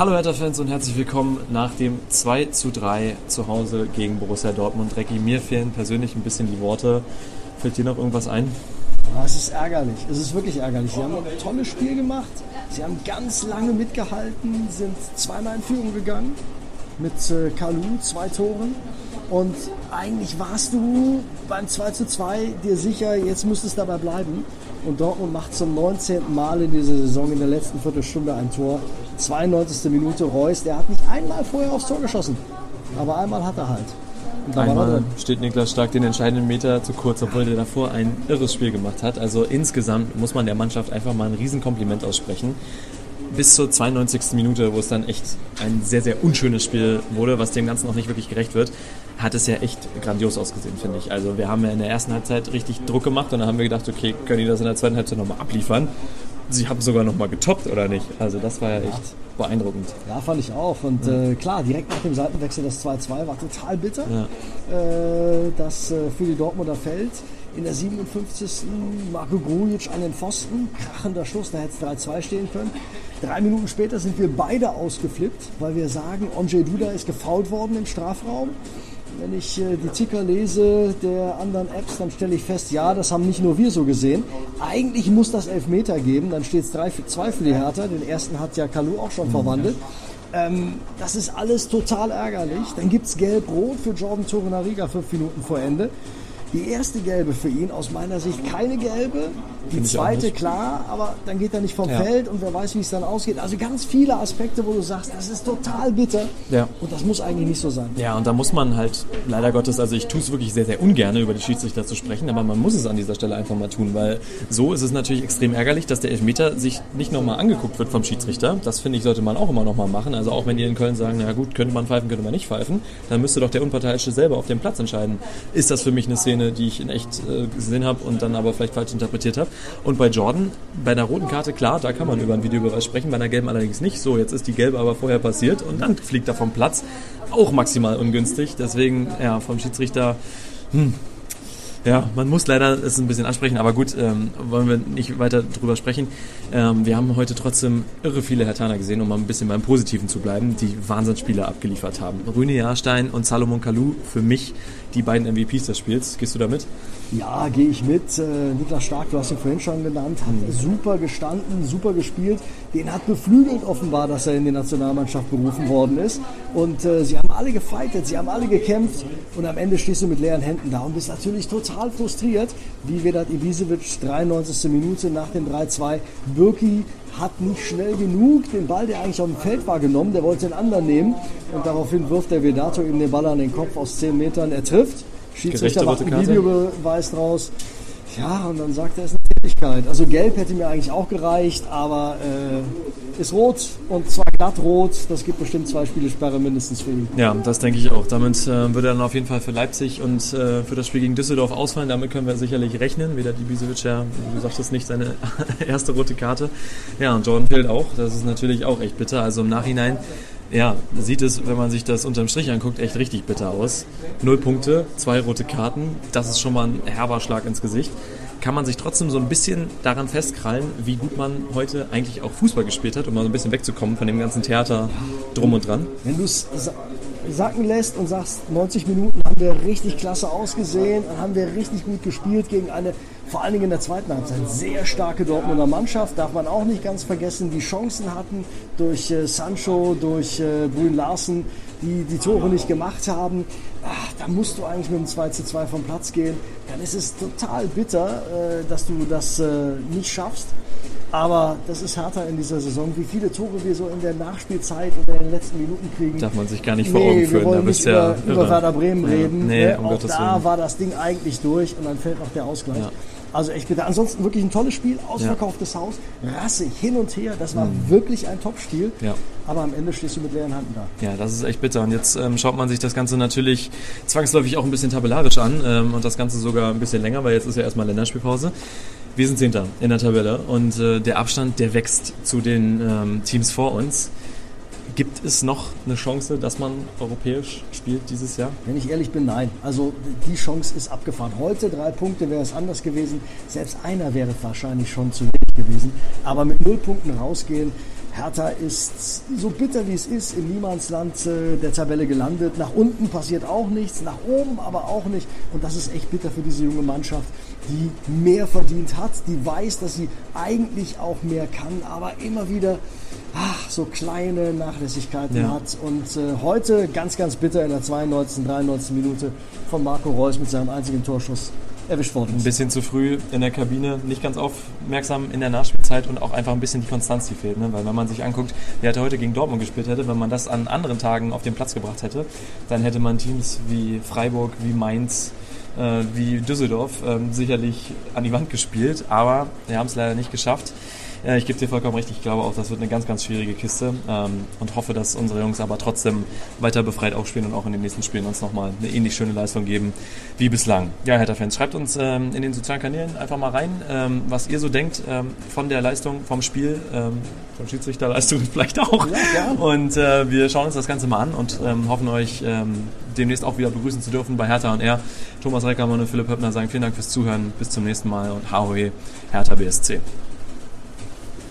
Hallo Hertha-Fans und herzlich willkommen nach dem 2 zu 3 zu Hause gegen Borussia Dortmund. Recki, mir fehlen persönlich ein bisschen die Worte. Fällt dir noch irgendwas ein? Ah, es ist ärgerlich. Es ist wirklich ärgerlich. Sie haben ein tolles Spiel gemacht. Sie haben ganz lange mitgehalten, sind zweimal in Führung gegangen mit äh, Kalu, zwei Toren. Und eigentlich warst du beim 2 zu 2 dir sicher, jetzt müsste es dabei bleiben. Und Dortmund macht zum 19. Mal in dieser Saison in der letzten Viertelstunde ein Tor. 92. Minute Reus, der hat nicht einmal vorher aufs Tor geschossen. Aber einmal hat er halt. Einmal steht Niklas Stark den entscheidenden Meter zu kurz, obwohl der davor ein irres Spiel gemacht hat. Also insgesamt muss man der Mannschaft einfach mal ein Riesenkompliment aussprechen bis zur 92. Minute, wo es dann echt ein sehr, sehr unschönes Spiel wurde, was dem Ganzen auch nicht wirklich gerecht wird, hat es ja echt grandios ausgesehen, finde ich. Also wir haben ja in der ersten Halbzeit richtig Druck gemacht und dann haben wir gedacht, okay, können die das in der zweiten Halbzeit nochmal abliefern? Sie haben sogar nochmal getoppt, oder nicht? Also das war ja echt beeindruckend. Ja, fand ich auch. Und ja. äh, klar, direkt nach dem Seitenwechsel das 2-2 war total bitter, ja. äh, dass äh, für die Dortmunder fällt. In der 57. Marco Grujic an den Pfosten, krachender Schuss, da hätte es 3-2 stehen können. Drei Minuten später sind wir beide ausgeflippt, weil wir sagen, Onjay Duda ist gefault worden im Strafraum. Wenn ich äh, die Ticker lese der anderen Apps, dann stelle ich fest, ja, das haben nicht nur wir so gesehen. Eigentlich muss das Elfmeter geben, dann steht es 2 für die Hertha. Den ersten hat ja Kalu auch schon verwandelt. Ähm, das ist alles total ärgerlich. Dann gibt es Gelb-Rot für Jordan Torunariga fünf Minuten vor Ende. Die erste gelbe für ihn, aus meiner Sicht keine gelbe. Die zweite klar, aber dann geht er nicht vom ja. Feld und wer weiß, wie es dann ausgeht. Also ganz viele Aspekte, wo du sagst, das ist total bitter. Ja. Und das muss eigentlich nicht so sein. Ja, und da muss man halt, leider Gottes, also ich tue es wirklich sehr, sehr ungern, über die Schiedsrichter zu sprechen, aber man muss es an dieser Stelle einfach mal tun, weil so ist es natürlich extrem ärgerlich, dass der Elfmeter sich nicht nochmal angeguckt wird vom Schiedsrichter. Das finde ich, sollte man auch immer nochmal machen. Also auch wenn ihr in Köln sagen, na gut, könnte man pfeifen, könnte man nicht pfeifen, dann müsste doch der Unparteiische selber auf dem Platz entscheiden. Ist das für mich eine Szene, die ich in echt äh, gesehen habe und dann aber vielleicht falsch interpretiert habe? Und bei Jordan, bei einer roten Karte, klar, da kann man über einen Videobeweis sprechen, bei einer gelben allerdings nicht. So, jetzt ist die gelbe aber vorher passiert und dann fliegt er vom Platz. Auch maximal ungünstig. Deswegen, ja, vom Schiedsrichter, hm, ja, man muss leider es ein bisschen ansprechen, aber gut, ähm, wollen wir nicht weiter drüber sprechen. Ähm, wir haben heute trotzdem irre viele Hertaner gesehen, um mal ein bisschen beim Positiven zu bleiben, die Wahnsinnsspieler abgeliefert haben. Rüne Jahrstein und Salomon Kalou, für mich die beiden MVPs des Spiels. Gehst du damit? Ja, gehe ich mit. Äh, Niklas Stark, du hast ihn vorhin schon genannt, hat mhm. super gestanden, super gespielt. Den hat beflügelt offenbar, dass er in die Nationalmannschaft berufen worden ist. Und äh, sie haben alle gefeitet, sie haben alle gekämpft und am Ende stehst du mit leeren Händen da und bist natürlich total frustriert, wie Vedat Ibisevic 93. Minute nach dem 3-2. Birki hat nicht schnell genug den Ball, der eigentlich auf dem Feld war, genommen. Der wollte den anderen nehmen und daraufhin wirft der Vedato ihm den Ball an den Kopf aus 10 Metern. Er trifft. Schiedsrichter macht einen Videobeweis draus. Ja, und dann sagt er, es ist eine Tätigkeit. Also gelb hätte mir eigentlich auch gereicht, aber äh, ist rot und zwar glatt rot. Das gibt bestimmt zwei Spielesperre mindestens für ihn. Ja, das denke ich auch. Damit äh, würde er dann auf jeden Fall für Leipzig und äh, für das Spiel gegen Düsseldorf ausfallen. Damit können wir sicherlich rechnen. Weder die Ibisevic ja, wie du sagtest, nicht seine erste rote Karte. Ja, und Jordan fehlt auch. Das ist natürlich auch echt bitter. Also im Nachhinein ja, sieht es, wenn man sich das unterm Strich anguckt, echt richtig bitter aus. Null Punkte, zwei rote Karten, das ist schon mal ein herber Schlag ins Gesicht. Kann man sich trotzdem so ein bisschen daran festkrallen, wie gut man heute eigentlich auch Fußball gespielt hat, um mal so ein bisschen wegzukommen von dem ganzen Theater drum und dran? Wenn du es sacken lässt und sagst, 90 Minuten wir richtig klasse ausgesehen, haben wir richtig gut gespielt gegen eine vor allen Dingen in der zweiten Halbzeit sehr starke Dortmunder Mannschaft. Darf man auch nicht ganz vergessen, die Chancen hatten durch äh, Sancho, durch äh, Brün Larsen, die die Tore nicht gemacht haben. Ach, da musst du eigentlich mit dem 2 zu 2 vom Platz gehen. Dann ist es total bitter, äh, dass du das äh, nicht schaffst. Aber das ist härter in dieser Saison. Wie viele Tore wir so in der Nachspielzeit oder in den letzten Minuten kriegen. Darf man sich gar nicht vor Augen führen. Wir wollen nicht über, über Werder Bremen reden. Nee, ne? um Auch Gottes da Willen. war das Ding eigentlich durch und dann fällt noch der Ausgleich. Ja. Also echt bitte. Ansonsten wirklich ein tolles Spiel, ausverkauftes ja. Haus, rassig hin und her. Das war mhm. wirklich ein Top-Spiel. Ja. Aber am Ende stehst du mit leeren Händen da. Ja, das ist echt bitter. Und jetzt ähm, schaut man sich das Ganze natürlich zwangsläufig auch ein bisschen tabellarisch an ähm, und das Ganze sogar ein bisschen länger, weil jetzt ist ja erstmal Länderspielpause. Wir sind Zehnter in der Tabelle und äh, der Abstand, der wächst zu den ähm, Teams vor uns. Gibt es noch eine Chance, dass man europäisch spielt dieses Jahr? Wenn ich ehrlich bin, nein. Also die Chance ist abgefahren. Heute drei Punkte wäre es anders gewesen. Selbst einer wäre wahrscheinlich schon zu wenig gewesen. Aber mit null Punkten rausgehen, Hertha ist so bitter wie es ist im Niemandsland äh, der Tabelle gelandet. Nach unten passiert auch nichts, nach oben aber auch nicht. Und das ist echt bitter für diese junge Mannschaft, die mehr verdient hat, die weiß, dass sie eigentlich auch mehr kann, aber immer wieder ach, so kleine Nachlässigkeiten ja. hat. Und äh, heute ganz, ganz bitter in der 92., 93. Minute von Marco Reus mit seinem einzigen Torschuss erwischt worden ist. Ein bisschen zu früh in der Kabine, nicht ganz aufmerksam in der Nachspielzeit und auch einfach ein bisschen die Konstanz, die fehlt. Ne? Weil wenn man sich anguckt, wer heute gegen Dortmund gespielt hätte, wenn man das an anderen Tagen auf den Platz gebracht hätte, dann hätte man Teams wie Freiburg, wie Mainz, äh, wie Düsseldorf äh, sicherlich an die Wand gespielt. Aber wir haben es leider nicht geschafft. Ja, ich gebe dir vollkommen recht. Ich glaube auch, das wird eine ganz, ganz schwierige Kiste ähm, und hoffe, dass unsere Jungs aber trotzdem weiter befreit aufspielen und auch in den nächsten Spielen uns nochmal eine ähnlich schöne Leistung geben wie bislang. Ja, Hertha-Fans, schreibt uns ähm, in den sozialen Kanälen einfach mal rein, ähm, was ihr so denkt ähm, von der Leistung, vom Spiel, ähm, von Schiedsrichterleistungen vielleicht auch. Ja, und äh, wir schauen uns das Ganze mal an und ähm, hoffen euch demnächst auch wieder begrüßen zu dürfen bei Hertha und R. Thomas Reckermann und Philipp Höppner sagen vielen Dank fürs Zuhören. Bis zum nächsten Mal und HOE Hertha BSC.